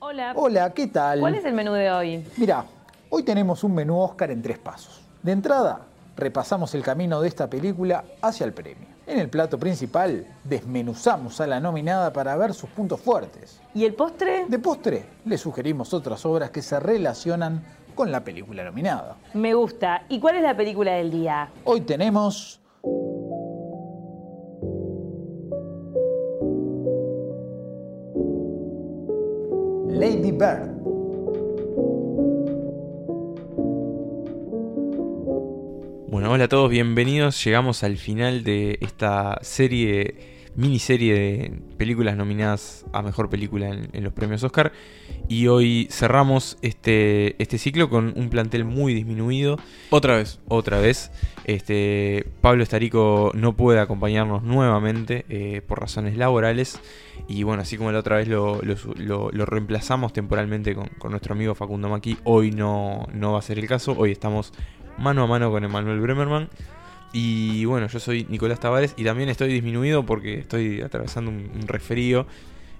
Hola. Hola, ¿qué tal? ¿Cuál es el menú de hoy? Mira, hoy tenemos un menú Oscar en tres pasos. De entrada, repasamos el camino de esta película hacia el premio. En el plato principal, desmenuzamos a la nominada para ver sus puntos fuertes. ¿Y el postre? De postre, le sugerimos otras obras que se relacionan con la película nominada. Me gusta. ¿Y cuál es la película del día? Hoy tenemos Bueno, hola a todos, bienvenidos. Llegamos al final de esta serie, miniserie de películas nominadas a mejor película en, en los premios Oscar. Y hoy cerramos este, este ciclo con un plantel muy disminuido. Otra vez. Otra vez. Este, Pablo Estarico no puede acompañarnos nuevamente eh, por razones laborales. Y bueno, así como la otra vez lo, lo- lo- lo reemplazamos temporalmente con, con nuestro amigo Facundo Maki, hoy no, no va a ser el caso. Hoy estamos mano a mano con Emanuel Bremerman. Y bueno, yo soy Nicolás Tavares y también estoy disminuido porque estoy atravesando un, un resfrío.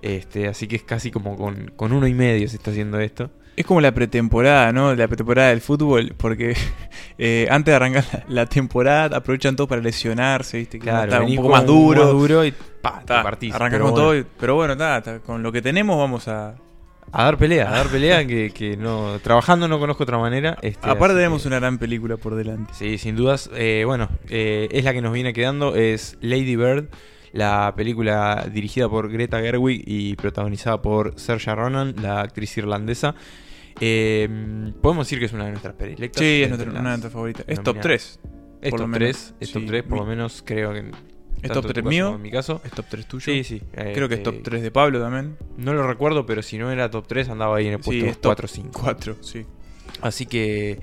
Este, así que es casi como con, con uno y medio se está haciendo esto. Es como la pretemporada, ¿no? La pretemporada del fútbol, porque eh, antes de arrancar la, la temporada aprovechan todo para lesionarse, ¿viste? Que Claro, está un poco más duro. más duro y pa, te Ta, partís. arrancan Pero con bueno. todo, y- pero bueno, ta, ta, con lo que tenemos vamos a... A dar pelea, a dar pelea que, que no. Trabajando no conozco otra manera. este, Aparte tenemos que- una gran película por delante. Sí, sin dudas. Eh, bueno, eh, es la que nos viene quedando. Es Lady Bird, la película dirigida por Greta Gerwig y protagonizada por Saoirse Ronan, la actriz irlandesa. Eh, podemos decir que es una de nuestras predilectas. Sí, es nuestra- una de nuestras favoritas. Es top nominadas. 3. Es top lo 3, menos. es top Sí, 3, por lo menos creo que. ¿Es top en tu 3 caso mío? En mi caso. ¿Es top 3 tuyo? Sí, sí. Creo que es top 3 de Pablo también. No lo recuerdo, pero si no era top 3 andaba ahí en el Sí, puesto es top 4 o 5. 4, sí. Así que,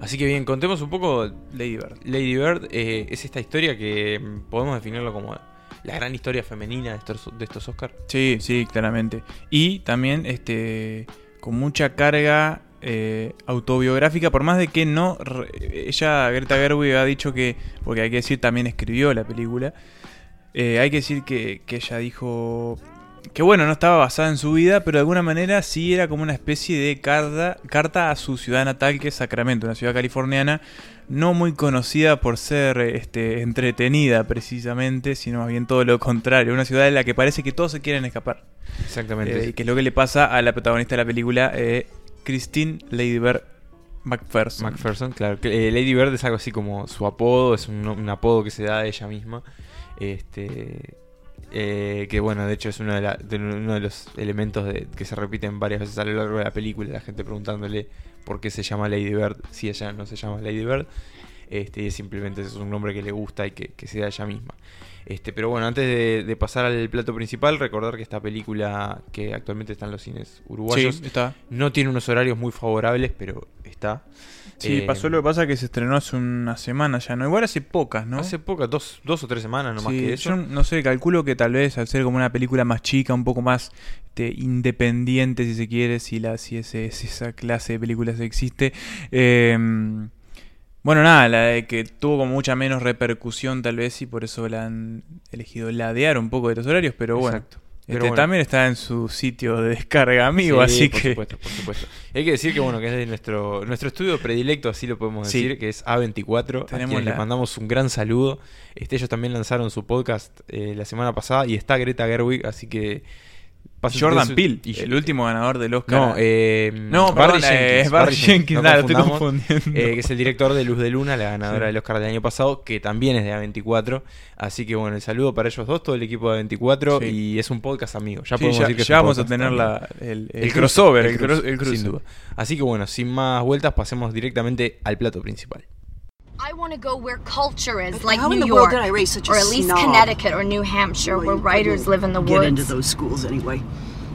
así que bien, contemos un poco. Lady Bird. Lady Bird eh, es esta historia que mm, podemos definirlo como la gran historia femenina de estos, de estos Oscars. Sí, sí, claramente. Y también este con mucha carga eh, autobiográfica, por más de que no... ella, Greta Gerwig, ha dicho que, porque hay que decir, también escribió la película, eh, hay que decir que, que ella dijo que bueno, no estaba basada en su vida, pero de alguna manera sí era como una especie de carta, carta a su ciudad natal, que es Sacramento, una ciudad californiana no muy conocida por ser este, entretenida precisamente, sino más bien todo lo contrario, una ciudad en la que parece que todos se quieren escapar. Exactamente. Eh, que es lo que le pasa a la protagonista de la película, eh, Christine Lady Bird McPherson. Claro. eh, Lady Bird es algo así como su apodo, es un, apodo que se da a ella misma. Este. eh, que bueno, de hecho es uno de, los elementos que se repiten varias veces a lo largo de la película, la gente preguntándole por qué se llama Lady Bird si ella no se llama Lady Bird. Este, y simplemente es un nombre que le gusta y que, que se da a ella misma. Este, pero bueno, antes de, de pasar al plato principal, recordar que esta película que actualmente está en los cines uruguayos Sí, está. no tiene unos horarios muy favorables, pero está. Sí, Eh, pasó lo que pasa que se estrenó hace una semana ya, ¿no? Igual hace pocas, ¿no? Hace pocas, dos, dos o tres semanas, no más Sí, que eso. Yo no sé, calculo que tal vez al ser como una película más chica, un poco más este, independiente, si se quiere, si, la, si, ese, si esa clase de películas existe. eh, bueno, nada, la de que tuvo como mucha menos repercusión tal vez y por eso la han elegido ladear un poco de los horarios, pero bueno. Exacto. Este, bueno. También está en su sitio de descarga amigo, Sí, así por que... supuesto, por supuesto. Hay que decir que bueno, que es de nuestro, nuestro estudio predilecto, así lo podemos Sí. decir, que es A24. a Tenemos quienes la- les mandamos un gran saludo. Este, ellos también lanzaron su podcast eh, la semana pasada y está Greta Gerwig, así que Jordan su- Peele, y- el último ganador del Oscar. No, eh, No, Barry perdón, eh, Jenkins, es Barry Jenkins, nada, estoy confundiendo. Eh, que es el director de Luz de Luna, la ganadora Sí. del Oscar del año pasado, que también es de A24. Así que bueno, el saludo para ellos dos, todo el equipo de A24. Sí. Y es un podcast amigo. Ya Sí, podemos ya, decir que ya vamos a tener la, el, el El crossover, el el sin duda. Así que bueno, sin más vueltas, pasemos directamente al plato principal. I want to go where culture is, But like how in New the world York, did I raise such a or at least snob? Connecticut or New Hampshire, Well, where writers live in the woods. Get into those schools anyway.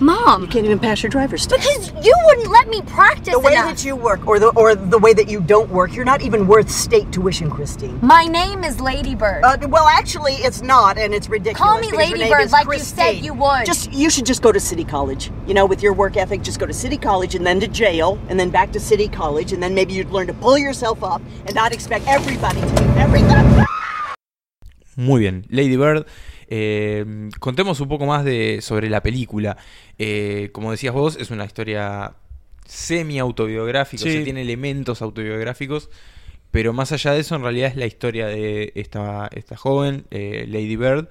Mom, You can't even pass your driver's test. because you wouldn't let me practice The way enough. that you work, or the or the way that you don't work, you're not even worth state tuition, Christine. My name is Ladybird. Uh, well, actually, it's not, and it's ridiculous. Call me Ladybird your Lady name Bird is like you said you would. Just you should just go to City College. You know, with your work ethic, just go to City College and then to jail, and then back to City College, and then maybe you'd learn to pull yourself up and not expect everybody to do everything. Muy bien, Lady Bird. Eh, contemos un poco más de, sobre la película. Eh, como decías vos, es una historia semi-autobiográfica, o Sí. sea, tiene elementos autobiográficos, pero más allá de eso, en realidad es la historia de esta, esta joven, eh, Lady Bird.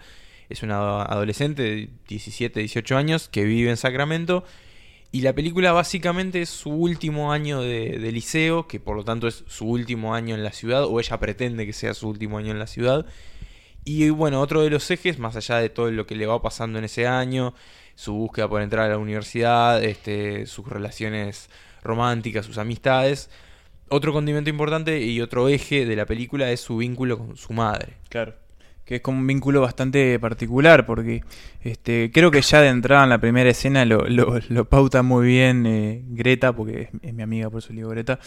Es una adolescente de 17, 18 años que vive en Sacramento. Y la película básicamente es su último año de, de liceo, que por lo tanto es su último año en la ciudad, o ella pretende que sea su último año en la ciudad. Y bueno, otro de los ejes, más allá de todo lo que le va pasando en ese año, su búsqueda por entrar a la universidad, este, sus relaciones románticas, sus amistades, otro condimento importante y otro eje de la película es su vínculo con su madre. Claro. Que es como un vínculo bastante particular, porque este, creo que ya de entrada en la primera escena lo, lo- pauta muy bien eh, Greta, porque es, mi amiga, por eso le Greta,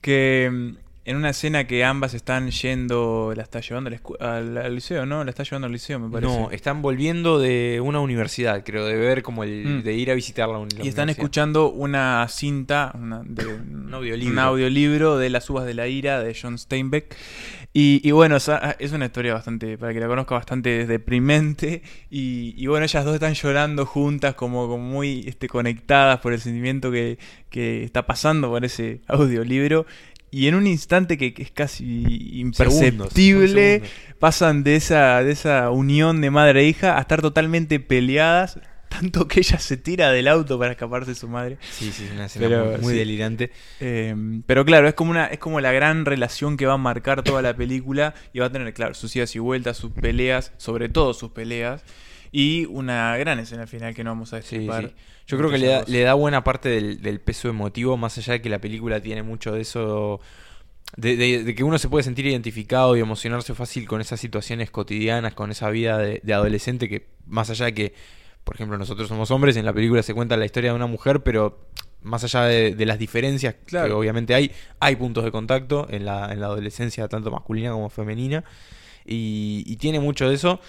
que mm, en una escena que ambas están yendo, la está llevando al, al liceo, ¿no? La está llevando al liceo, me parece. No, están volviendo de una universidad, creo, de ver como el, Mm. de ir a visitar la, uni- la Y están universidad. escuchando una cinta, una- de, un, audiolibro. un audiolibro de Las Uvas de la Ira de John Steinbeck. Y, y bueno, o sea, es una historia bastante, para que la conozca, bastante deprimente. Y, y bueno, ellas dos están llorando juntas, como, como muy este, conectadas por el sentimiento que, que está pasando por ese audiolibro. Y en un instante que, que es casi imperceptible, Segundos, pasan de esa, de esa unión de madre e hija a estar totalmente peleadas, tanto que ella se tira del auto para escaparse de su madre. Sí, sí, es una escena Pero, muy, muy sí. delirante. Eh, pero claro, es como una, es como la gran relación que va a marcar toda la película y va a tener, claro, sus idas y vueltas, sus peleas, sobre todo sus peleas, y una gran escena al final que no vamos a destripar. sí. Yo creo que le da, le da buena parte del, del peso emotivo, más allá de que la película tiene mucho de eso, de, de- de que uno se puede sentir identificado y emocionarse fácil con esas situaciones cotidianas, con esa vida de, de adolescente que, más allá de que, por ejemplo, nosotros somos hombres, en la película se cuenta la historia de una mujer, pero más allá de, de las diferencias que obviamente hay, hay puntos de contacto en la, en la adolescencia, tanto masculina como femenina, y, y tiene mucho de eso.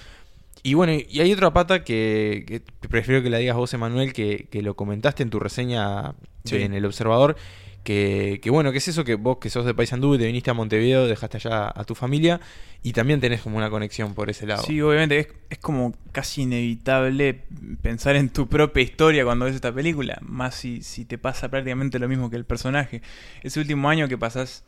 Y bueno, y hay otra pata que, que prefiero que la digas vos, Emanuel, que, que lo comentaste en tu reseña Sí. de- en El Observador. Que, que bueno, que es eso que vos que sos de Paysandú y te viniste a Montevideo, dejaste allá a tu familia y también tenés como una conexión por ese lado. Sí, obviamente es, es como casi inevitable pensar en tu propia historia cuando ves esta película, más si, si te pasa prácticamente lo mismo que el personaje. Ese último año que pasás...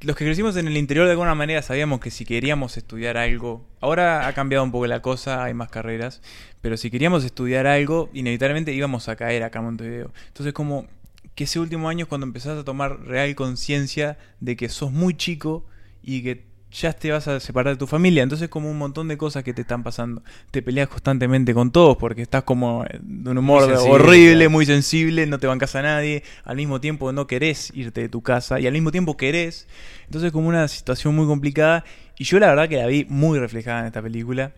Los que crecimos en el interior de alguna manera sabíamos que si queríamos estudiar algo, ahora ha cambiado un poco la cosa, hay más carreras, pero si queríamos estudiar algo, inevitablemente íbamos a caer acá a Montevideo. Entonces como que ese último año es cuando empezás a tomar real conciencia de que sos muy chico y que ya te vas a separar de tu familia. Entonces como un montón de cosas que te están pasando. Te peleas constantemente con todos porque estás como de un humor Muy sensible, horrible, claro. muy sensible, no te bancas a nadie. Al mismo tiempo no querés irte de tu casa y al mismo tiempo querés. Entonces como una situación muy complicada. Y yo la verdad que la vi muy reflejada en esta película.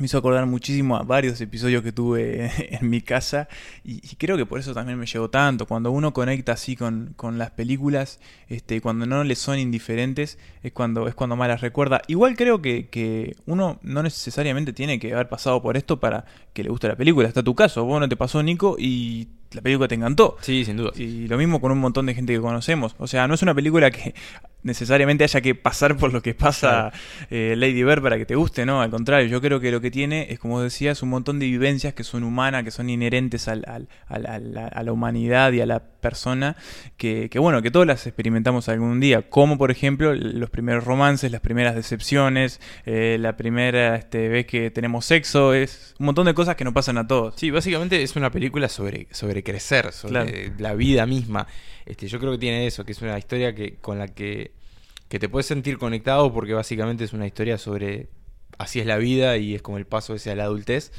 Me hizo acordar muchísimo a varios episodios que tuve en mi casa y, y creo que por eso también me llegó tanto. Cuando uno conecta así con, con las películas, este, cuando no le son indiferentes, es cuando, es cuando más las recuerda. Igual creo que, que uno no necesariamente tiene que haber pasado por esto para que le guste la película. Está tu caso, vos no te pasó Nico y la película te encantó. Sí, sin duda. Y lo mismo con un montón de gente que conocemos. O sea, no es una película que necesariamente haya que pasar por lo que pasa eh, Lady Bird para que te guste, ¿no? Al contrario, yo creo que lo que tiene es, como decías, un montón de vivencias que son humanas, que son inherentes al- al- al- a, la, a la humanidad y a la persona, que, que, bueno, que todas las experimentamos algún día. Como, por ejemplo, los primeros romances, las primeras decepciones, eh, la primera este, vez que tenemos sexo, es un montón de cosas que nos pasan a todos. Sí, básicamente es una película sobre, sobre crecer, sobre la vida misma. Este, yo creo que tiene eso, que es una historia que, con la que, que te puedes sentir conectado porque básicamente es una historia sobre así es la vida y es como el paso ese a la adultez.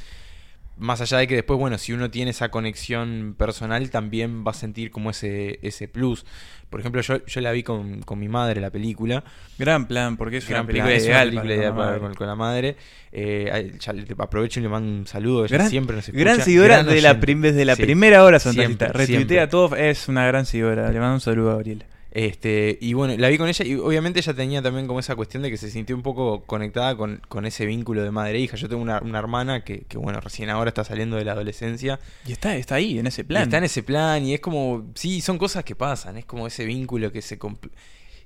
Más allá de que después, bueno, si uno tiene esa conexión personal, también va a sentir como ese, ese plus. Por ejemplo, yo, yo la vi con, con mi madre, la película. Gran plan, porque es Gran una película ideal. película para- con, con la madre. Eh, ya aprovecho y le mando un saludo. Ella Gran, siempre nos escucha. gran seguidora Gran de la, prim- desde la Sí. primera hora, Santacita. Siempre, Retuitea todo, es una gran seguidora. Le mando un saludo a Gabriela. Este, y bueno, la vi con ella y obviamente ella tenía también como esa cuestión de que se sintió un poco conectada con, con ese vínculo de madre e hija. Yo tengo una, una hermana que, que, bueno, recién ahora está saliendo de la adolescencia. Y está, está ahí, en ese Y plan. está en ese plan y es como, sí, son cosas que pasan, es como ese vínculo que se...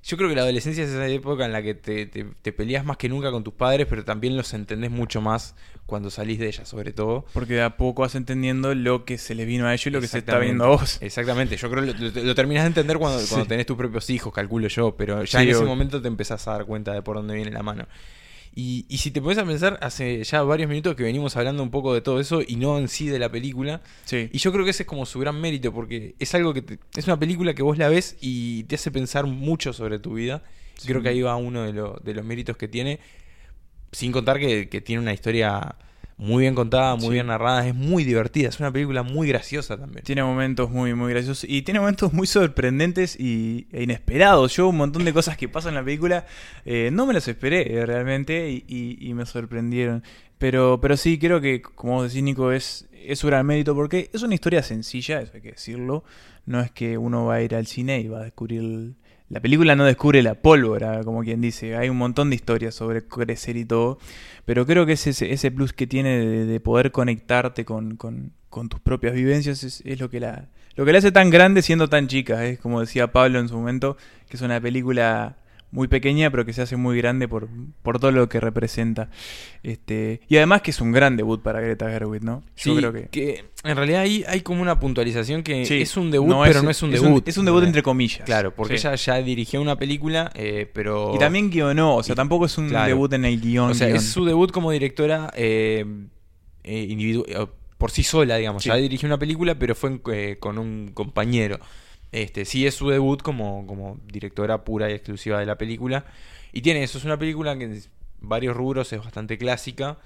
yo creo que la adolescencia es esa época en la que te, te, te peleas más que nunca con tus padres, pero también los entendés mucho más cuando salís de ella, sobre todo. Porque de a poco vas entendiendo lo que se les vino a ellos y lo que se está viendo a vos. Exactamente, yo creo que lo, lo- lo terminás de entender cuando, Sí. cuando tenés tus propios hijos, calculo yo, pero ya Sí, en ese momento te empezás a dar cuenta de por dónde viene la mano. Y, y si te pones a pensar, hace ya varios minutos que venimos hablando un poco de todo eso y no en sí de la película. Sí. Y yo creo que ese es como su gran mérito, porque es algo que te- es una película que vos la ves y te hace pensar mucho sobre tu vida. Sí. Creo que ahí va uno de, lo- de los méritos que tiene. Sin contar que, que tiene una historia muy bien contada, muy Sí. bien narrada, es muy divertida, es una película muy graciosa también. Tiene momentos muy, muy graciosos y tiene momentos muy sorprendentes y, e inesperados. Yo un montón de cosas que pasan en la película eh, no me las esperé eh, realmente y, y- y me sorprendieron. Pero, pero sí, creo que, como vos decís, Nico, es, es su gran mérito porque es una historia sencilla, eso hay que decirlo. No es que uno va a ir al cine y va a descubrir... La película no descubre la pólvora, como quien dice. Hay un montón de historias sobre crecer y todo. Pero creo que es ese, ese plus que tiene de, de poder conectarte con, con- con tus propias vivencias es, es lo que la lo que la hace tan grande siendo tan chica. Es como decía Pablo en su momento, que es una película muy pequeña pero que se hace muy grande por, por todo lo que representa. Este, y además que es un gran debut para Greta Gerwig, ¿no? Yo Sí, creo que... en realidad ahí hay como una puntualización que Sí, es un debut, pero no es un debut. Es un, debut entre comillas. Claro, porque Sí. ella ya dirigió una película, eh, pero... Y también guionó, o sea, Y- tampoco es un claro. debut en el guion. O sea, es su debut como directora eh, eh, eh, por sí sola, digamos. Sí. Ya dirigió una película, pero fue en- eh, con un compañero. Este, sí es su debut como, como directora pura y exclusiva de la película. Y tiene eso, es una película que en varios rubros es bastante clásica,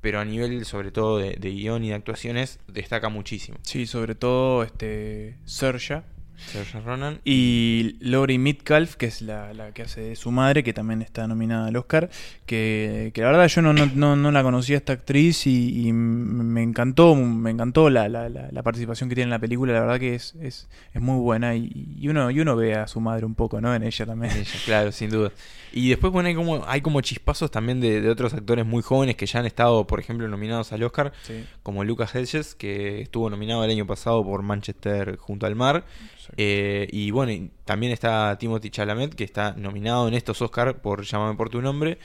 pero a nivel sobre todo de, de guion y de actuaciones destaca muchísimo. Sí, sobre todo este Saoirse Saoirse Ronan. y Laurie Metcalf, que es la, la que hace de su madre, que también está nominada al Oscar, que, que la verdad yo no, no, no, no la conocía esta actriz y, y me encantó, me encantó la, la, la, participación que tiene en la película, la verdad que es, es, es muy buena y, y uno, y uno ve a su madre un poco, ¿no? En ella también. En ella, claro, sin duda. Y después, bueno, hay como, hay como chispazos también de, de otros actores muy jóvenes que ya han estado, por ejemplo, nominados al Oscar, Sí. como Lucas Hedges, que estuvo nominado el año pasado por Manchester junto al mar. Eh, y bueno, también está Timothy Chalamet, que está nominado en estos Oscar por Llámame por tu nombre.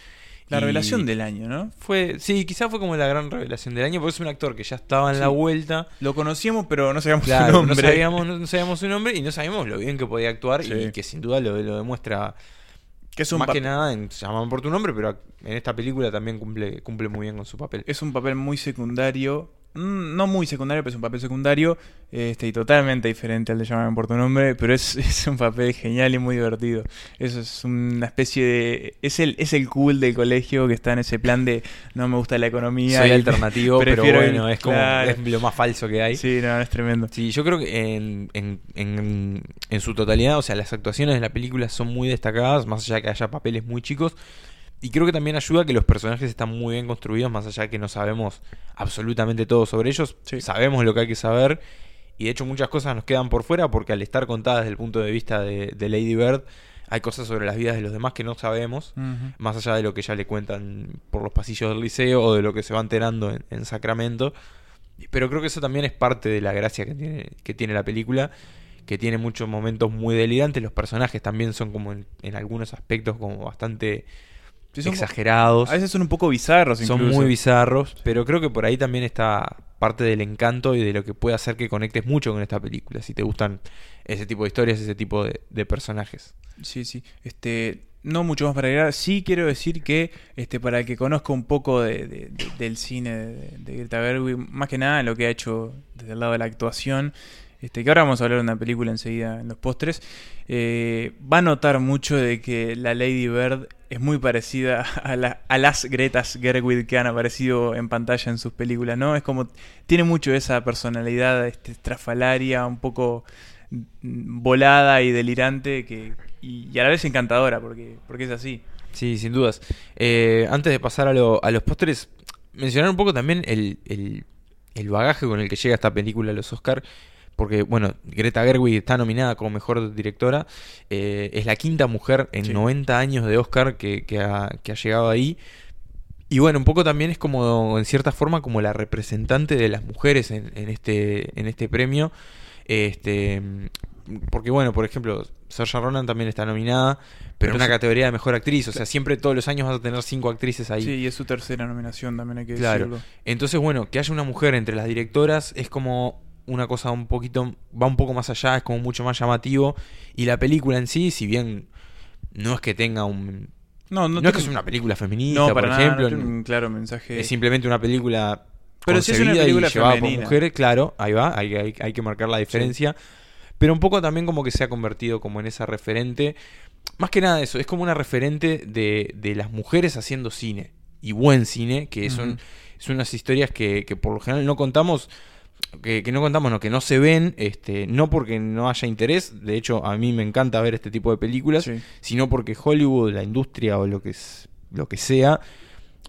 La Y revelación del año, ¿no? Fue, sí, quizás fue como la gran revelación del año, porque es un actor que ya estaba en la vuelta. Lo conocíamos, pero no sabíamos Claro, su no nombre. sabíamos, no, no sabíamos su nombre y no sabíamos lo bien que podía actuar Sí. y que sin duda lo, lo demuestra que es un más que nada en Llaman por tu nombre, pero en esta película también cumple, cumple muy bien con su papel. Es un papel muy secundario. Mm, No muy secundario, pero es un papel secundario. Este, y totalmente diferente al de Llamarme por tu nombre. Pero es, es un papel genial y muy divertido. Eso es una especie de. Es el, es el cool del colegio que está en ese plan de no me gusta la economía. Soy y alternativo, pero bueno, es como claro. es lo más falso que hay. Sí. Sí, no, es tremendo. yo creo que en, en, en, en su totalidad, o sea, las actuaciones de la película son muy destacadas, más allá de que haya papeles muy chicos. Y creo que también ayuda que los personajes están muy bien construidos, más allá de que no sabemos absolutamente todo sobre ellos. Sí. Sabemos lo que hay que saber. Y de hecho muchas cosas nos quedan por fuera porque al estar contadas desde el punto de vista de, de Lady Bird, hay cosas sobre las vidas de los demás que no sabemos. Más allá de lo que ya le cuentan por los pasillos del liceo o de lo que se va enterando en, en Sacramento. Pero creo que eso también es parte de la gracia que tiene, que tiene la película. Que tiene muchos momentos muy delirantes. Los personajes también son como en, en algunos aspectos como bastante Sí, son- exagerados. A veces son un poco bizarros. Son incluso. muy bizarros. Pero creo que por ahí también está parte del encanto y de lo que puede hacer que conectes mucho con esta película. Si te gustan ese tipo de historias, ese tipo de, de personajes. Sí, sí. Este, no mucho más para agregar. Sí quiero decir que, este, para el que conozca un poco de- de- de- del cine de, de Greta Gerwig, más que nada lo que ha hecho desde el lado de la actuación, este, que ahora vamos a hablar de una película enseguida en los postres, eh, va a notar mucho de que la Lady Bird es muy parecida a, la- a las Gretas Gerwig que han aparecido en pantalla en sus películas, ¿no? Es como, tiene mucho esa personalidad este, estrafalaria, un poco mm, volada y delirante que, y, a la vez encantadora porque, porque es así. Sí, sin dudas. Eh, antes de pasar a, lo- a los pósteres, mencionar un poco también el, el- el bagaje con el que llega esta película a los Oscar. Porque, bueno, Greta Gerwig está nominada como mejor directora. eh, es la quinta mujer en Sí. 90 años de Oscar que, que ha, que ha llegado ahí. Y bueno, un poco también es como, en cierta forma, como la representante de las mujeres en, en este, en este premio. Este, porque bueno, por ejemplo, Saoirse Ronan también está nominada, pero, en una categoría de mejor actriz. O sea, siempre todos los años vas a tener cinco actrices ahí. Sí, y es su tercera nominación, también hay que Claro. decirlo. Entonces, bueno, que haya una mujer entre las directoras es como una cosa un poquito, va un poco más allá, es como mucho más llamativo. Y la película en sí, si bien no es que tenga un... No, No, no, es que sea una película feminista, No, por nada, ejemplo. no tiene un claro mensaje. Es simplemente una película Pero sí es una película llevada femenina. por mujeres, claro, ahí va, hay, hay- hay que marcar la diferencia. Pero un poco también como que se ha convertido como en esa referente. Más que nada eso, es como una referente de, de las mujeres haciendo cine. Y buen cine, que son, son unas historias que, que por lo general no contamos. Que, que no contamos, no, que no se ven, este, no porque no haya interés, de hecho a mí me encanta ver este tipo de películas, Sí. sino porque Hollywood, la industria o lo que, es, lo que sea,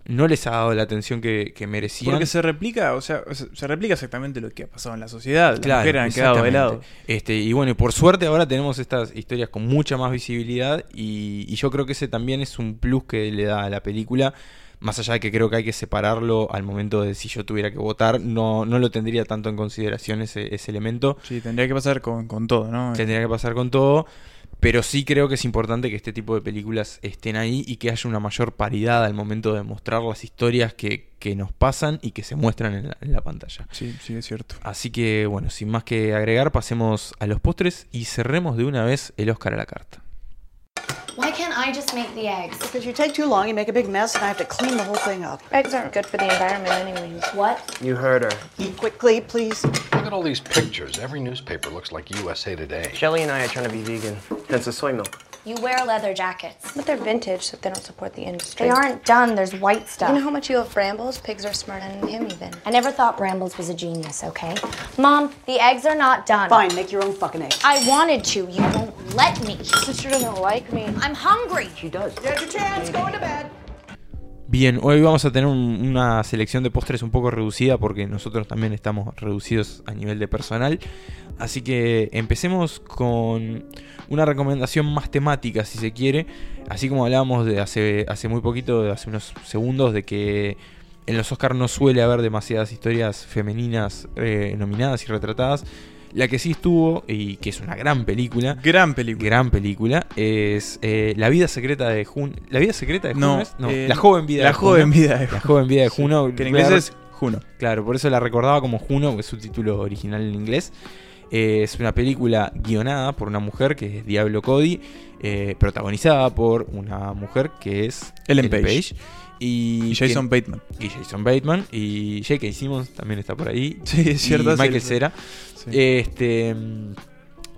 no les ha dado la atención que, que merecían. Porque se replica, o sea, se replica exactamente lo que ha pasado en la sociedad. Las Claro, mujeres han quedado de lado. Este, y bueno, y por suerte ahora tenemos estas historias con mucha más visibilidad y, y yo creo que ese también es un plus que le da a la película. Más allá de que creo que hay que separarlo al momento de si yo tuviera que votar, no, no lo tendría tanto en consideración ese, ese elemento. Sí, tendría que pasar con, con todo, ¿no? Tendría que pasar con todo. Pero sí creo que es importante que este tipo de películas estén ahí y que haya una mayor paridad al momento de mostrar las historias que, que nos pasan y que se muestran en la- en la pantalla. Sí, sí, es cierto. Así que bueno, sin más que agregar, pasemos a los postres y cerremos de una vez el Oscar a la carta. Why can't I just make the eggs? Because you take too long, you make a big mess, and I have to clean the whole thing up. Eggs aren't good for the environment anyways. What? You heard her. Eat quickly, please. Look at all these pictures. Every newspaper looks like USA Today. Shelly and I are trying to be vegan, hence the soy milk. You wear leather jackets. But they're vintage, so they don't support the industry. They aren't done. There's white stuff. You know how much you love Brambles? Pigs are smarter than him, even. I never thought Brambles was a genius, okay? Mom, the eggs are not done. Fine, make your own fucking eggs. I wanted to. You won't let me. Sister doesn't like me. I'm hungry. She does. There's your chance. Go into bed. Bien, hoy vamos a tener un- una selección de postres un poco reducida porque nosotros también estamos reducidos a nivel de personal. Así que empecemos con una recomendación más temática, si se quiere. Así como hablábamos de hace, hace muy poquito, de hace unos segundos, de que en los Oscars no suele haber demasiadas historias femeninas eh, nominadas y retratadas. La que sí estuvo, y que es una gran película, Gran película. gran película, es eh, La vida secreta de Juno. ¿La vida secreta de Juno No, es? No, eh, La joven vida La de Juno. joven vida de La joven vida de Juno. Que en inglés es Juno. Claro, por eso la recordaba como Juno, que es su título original en inglés. Eh, es una película guionada por una mujer que es Diablo Cody, eh, protagonizada por una mujer que es Ellen Page. y, Y Jason que- Bateman. y Jason Bateman y J.K. Simmons también está por ahí. Sí, es cierto. Y Michael. Cera. Sí. Este, mm,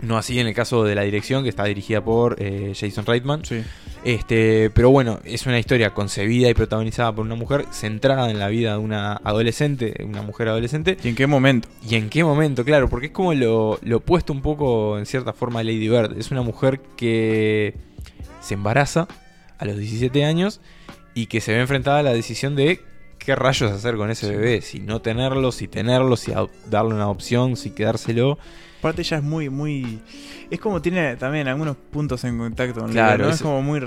no así en el caso de la dirección, que está dirigida por eh, Jason Reitman. Sí. Este, pero bueno, es una historia concebida y protagonizada por una mujer, centrada en la vida de una adolescente, una mujer adolescente. ¿Y en qué momento? ¿Y en qué momento? Claro, porque es como lo, lo opuesto un poco, en cierta forma, a Lady Bird. Es una mujer que se embaraza a los 17 años y que se ve enfrentada a la decisión de qué rayos hacer con ese bebé. Si no tenerlo, si tenerlo, si darle una opción, si quedárselo. Aparte ella es muy, muy... Es como tiene también algunos puntos en contacto con Claro, es- Es como muy...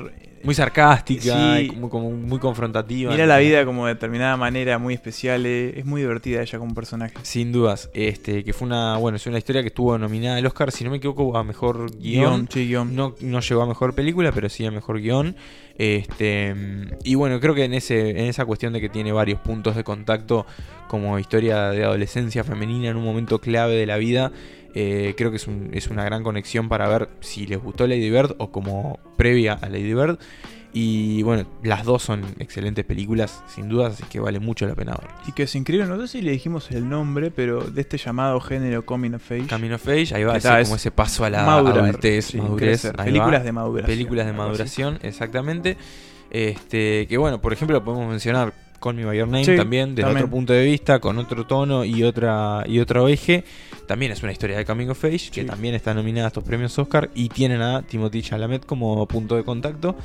Muy sarcástica, Sí. como, como muy confrontativa. Mira la vida como de determinada manera, muy especial. eh, Es muy divertida ella como personaje. Sin dudas, este, que fue una, bueno, es una historia que estuvo nominada al Oscar, si no me equivoco, a mejor guion. Guión, sí, guion. No, no llegó a mejor película, pero sí a mejor guion. Este, y bueno, creo que en ese, en esa cuestión de que tiene varios puntos de contacto como historia de adolescencia femenina en un momento clave de la vida. Eh, creo que es, un- es una gran conexión para ver si les gustó Lady Bird o como previa a Lady Bird. Y bueno, las dos son excelentes películas, sin dudas, así que vale mucho la pena verlas. Y que es increíble, no sé si le dijimos el nombre, pero de este llamado género Coming of Age. Camino of Age, ahí va, ese, como es ese paso a la madurar, adultez, sí, madurez. Películas va. de maduración, Películas de maduración, exactamente. Este, que bueno, por ejemplo, podemos mencionar Call Me By Your Name Sí, también, desde también. otro punto de vista, con otro tono y otra y otro eje. También es una historia de Coming of Age, que también está nominada a estos premios Oscar y tienen a Timothy Chalamet como punto de contacto.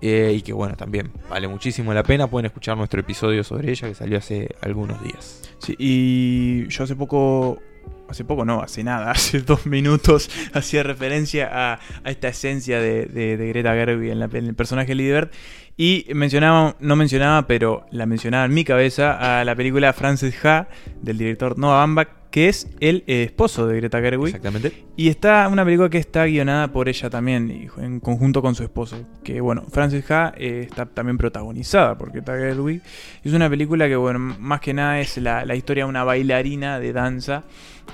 eh, y que bueno, también vale muchísimo la pena. Pueden escuchar nuestro episodio sobre ella que salió hace algunos días. Sí, y yo hace poco, hace poco no, hace nada, hace dos minutos hacía referencia a, a esta esencia de, de- de Greta Gerwig en, la- en el personaje Bird y mencionaba, no mencionaba, pero la mencionaba en mi cabeza a la película Frances Ha del director Noah Baumbach que es el eh, esposo de Greta Gerwig. Exactamente. Y está una película que está guionada por ella también, y en conjunto con su esposo. Que bueno, Frances Ha eh, está también protagonizada por Greta Gerwig. Es una película que, bueno, más que nada es la, la historia de una bailarina de danza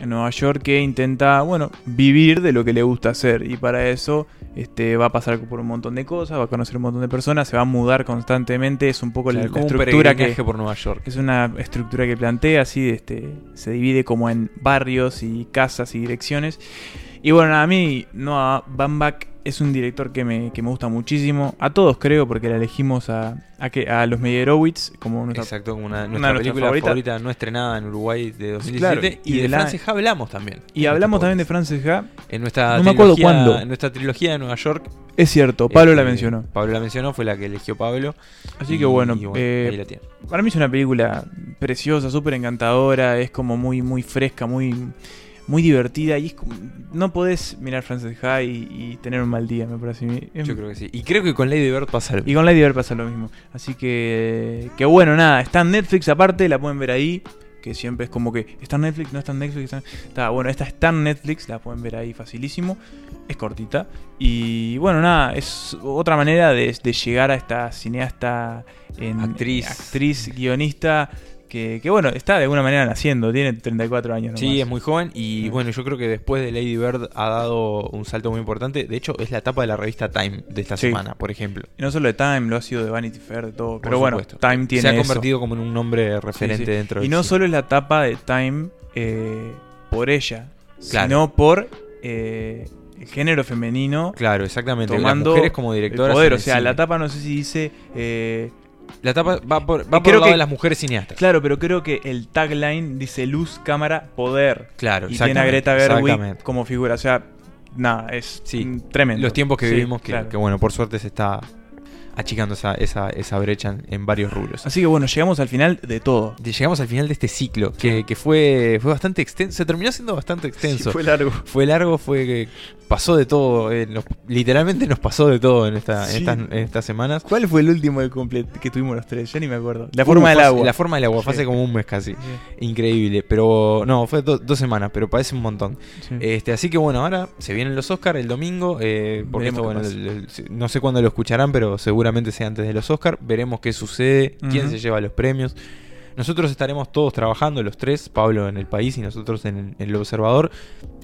en Nueva York que intenta, bueno, vivir de lo que le gusta hacer. Y para eso este, va a pasar por un montón de cosas, va a conocer un montón de personas, se va a mudar constantemente. Es un poco la, estructura que por Nueva York. es una estructura que plantea así, este, se divide como en barrios y casas y direcciones. Y bueno, a mí Noah Baumbach es un director que me, que me gusta muchísimo. A todos creo, porque la elegimos a, a, que, a los Meyerowitz como nuestra, Exacto, como una, una nuestra nuestras película favoritas. favorita no estrenada en Uruguay de 2017. Claro, y, y de, de la- Frances Ha hablamos también. Y hablamos también de Frances Ha. En nuestra, No me acuerdo trilogía- cuándo. En nuestra trilogía de Nueva York. Es cierto, Pablo la este, mencionó. Pablo la mencionó, fue la que eligió Pablo. Así Y- que bueno, eh, ahí la tiene. para mí es una película preciosa, súper encantadora, es como muy, muy fresca, muy, muy divertida y es como- no podés mirar Frances Ha y, y tener un mal día, me parece. Es- Yo creo que sí. Y creo que con Lady Bird pasa lo Y con Lady Bird pasa lo mismo. Así que, que bueno, nada, está en Netflix aparte, la pueden ver ahí. Que siempre es como que está en Netflix, no está en Netflix. Está, está- bueno, esta está en Netflix, la pueden ver ahí facilísimo. Es cortita. Y bueno, nada, es otra manera de, de llegar a esta cineasta, en, Actriz. actriz guionista. Que, que bueno, está de alguna manera naciendo, tiene 34 años. Sí, nomás. es muy joven y bueno, yo creo que después de Lady Bird ha dado un salto muy importante. De hecho, es la tapa de la revista Time de esta Sí. semana, por ejemplo. Y no solo de Time, lo ha sido de Vanity Fair, de todo. Por Pero bueno. Time tiene Se ha eso. convertido como en un nombre referente Sí, sí. dentro Y del no solo es la tapa de Time eh, por ella, Claro. sino por eh, el género femenino. Claro, exactamente. Las Tomando mujeres como el directoras poder. O sea, cine. la tapa no sé si dice. eh, La tapa va por, va por creo el lado que- de las mujeres cineastas. Claro, pero creo que el tagline dice luz, cámara, poder. Claro, Y tiene a Greta Gerwig como figura. O sea, nada, es Sí, tremendo. Los tiempos que Sí, vivimos, que, claro. que, bueno, por suerte se está achicando esa, esa, esa brecha en, en varios rubros. Así que bueno, llegamos al final de todo. Llegamos al final de este ciclo, que, que fue, fue bastante extenso. Se terminó siendo bastante extenso. Sí, fue largo. Fue largo, fue pasó de todo. eh, nos- literalmente nos pasó de todo en, esta, en estas, en estas semanas. ¿Cuál fue el último de comple- que tuvimos los tres? Ya ni me acuerdo. La forma del agua. La forma del agua, fue Sí. hace como un mes casi. Increíble. Pero no, fue do- dos semanas, pero parece un montón. Este, así que bueno, ahora se vienen los Oscars el domingo. eh, porque esto, bueno, pasa. el- el- no sé cuándo lo escucharán, pero seguramente sea antes de los Oscars. Veremos qué sucede, quién se lleva los premios. Nosotros estaremos todos trabajando, los tres, Pablo en el país y nosotros en, en el observador.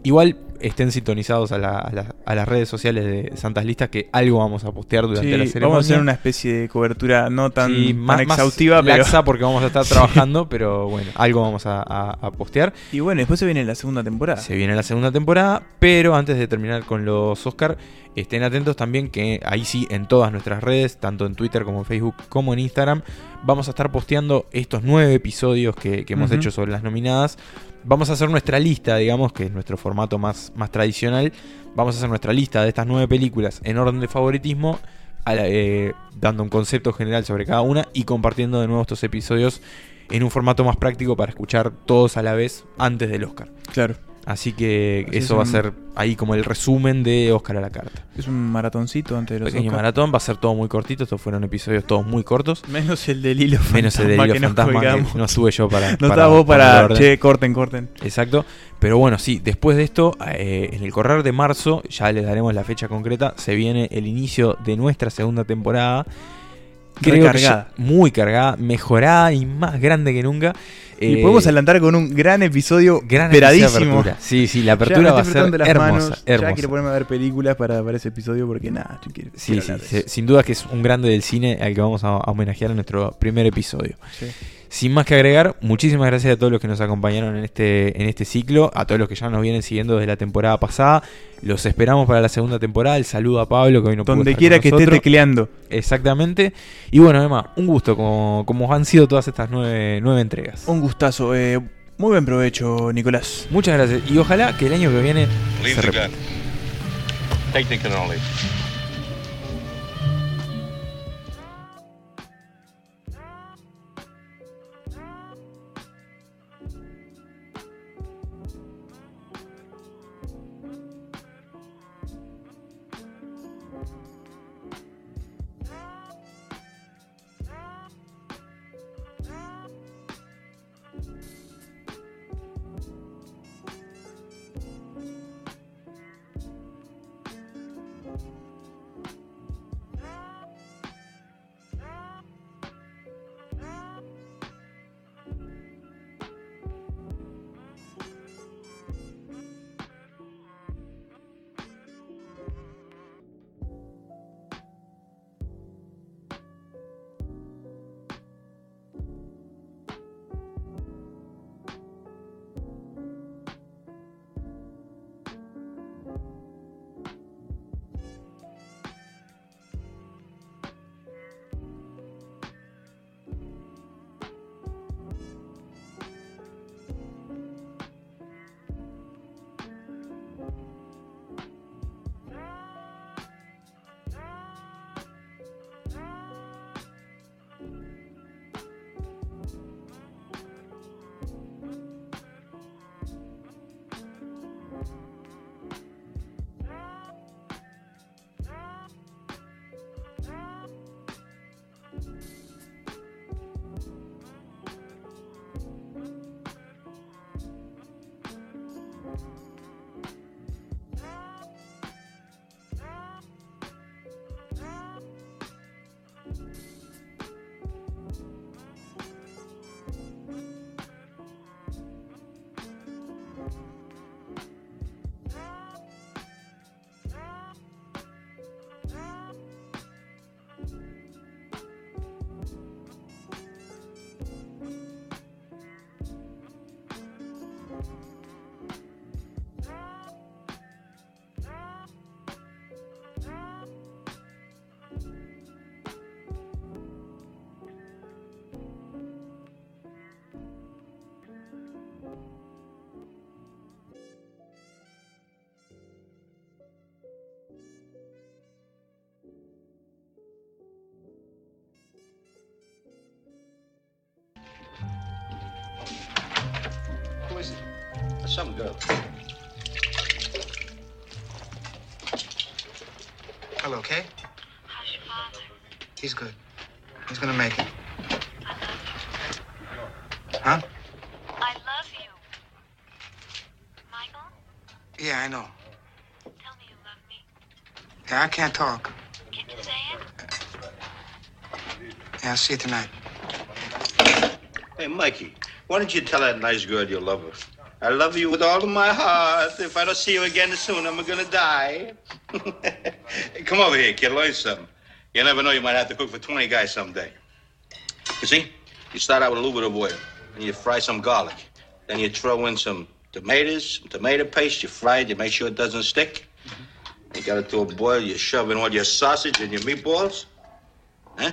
Igual estén sintonizados a, la- a la- a las redes sociales de Santas Listas que algo vamos a postear durante Sí, la ceremonia. vamos a hacer una especie de cobertura no tan, Sí, tan más, más exhaustiva, pero. laxa porque vamos a estar Sí. trabajando, pero bueno, algo vamos a, a- a postear. Y bueno, después se viene la segunda temporada. Se viene la segunda temporada, pero antes de terminar con los Oscar, estén atentos también que ahí sí, en todas nuestras redes, tanto en Twitter como en Facebook como en Instagram, vamos a estar posteando estos nueve episodios que, que hemos hecho sobre las nominadas. Vamos a hacer nuestra lista, digamos, que es nuestro formato más, más tradicional. Vamos a hacer nuestra lista de estas nueve películas en orden de favoritismo, la- eh, dando un concepto general sobre cada una y compartiendo de nuevo estos episodios en un formato más práctico para escuchar todos a la vez antes del Oscar. Claro. Así que Así eso es va a ser ahí como el resumen de Oscar a la carta. Es un maratoncito antes de los Pequeño Oscar. maratón, va a ser todo muy cortito. Estos fueron episodios todos muy cortos. Menos el del hilo Menos el de fantasma Hilo Fantasma, que no estuve yo para. No para vos para. orden. Che, corten, corten. Exacto. Pero bueno, sí, después de esto, eh, en el correr de marzo, ya les daremos la fecha concreta, se viene el inicio de nuestra segunda temporada. Creo que Recargada. ya muy cargada, mejorada y más grande que nunca. Y Eh, podemos adelantar con un gran episodio gran episodio esperadísimo. apertura. Sí, sí, la Ya apertura va a ser hermosa, Ya quiero ponerme a ver películas para, para ese episodio porque nada, quiero, Sí, quiero sí, se- sin duda que es un grande del cine al que vamos a, a homenajear en nuestro primer episodio. Sí. Sin más que agregar, muchísimas gracias a todos los que nos acompañaron en este, en este ciclo, a todos los que ya nos vienen siguiendo desde la temporada pasada. Los esperamos para la segunda temporada. El saludo a Pablo, que hoy no pudo Donde estar quiera con que esté nosotros. tecleando. Exactamente. Y bueno, Emma, un gusto, como, como han sido todas estas nueve, nueve entregas. Un gustazo. eh, muy buen provecho, Nicolás. Muchas gracias. Y ojalá que el año que viene Leave se the repita. gun. Technique cannoli. Some girl. Hello, Kay? He's good. He's gonna make it. Huh? I love you. Michael, Yeah, I know. tell me you love me. Yeah, I can't talk. Can you say it? Yeah, I'll see you tonight. Hey, Mikey, why don't you tell that nice girl you love her? I love you with all of my heart. If I don't see you again soon, I'm gonna die. Come over here, kid. Learn something. You never know, you might have to cook for 20 guys someday. You see, you start out with a little bit of oil, and you fry some garlic. Then you throw in some tomatoes, some tomato paste, you fry it, you make sure it doesn't stick. You got it to a boil, you shove in all your sausage and your meatballs. Huh?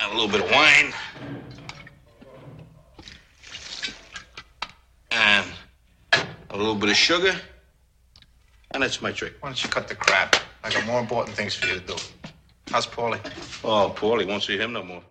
And a little bit of wine. And a little bit of sugar. And that's my trick. Why don't you cut the crap? I got more important things for you to do. How's Paulie? Oh, Paulie, won't see him no more.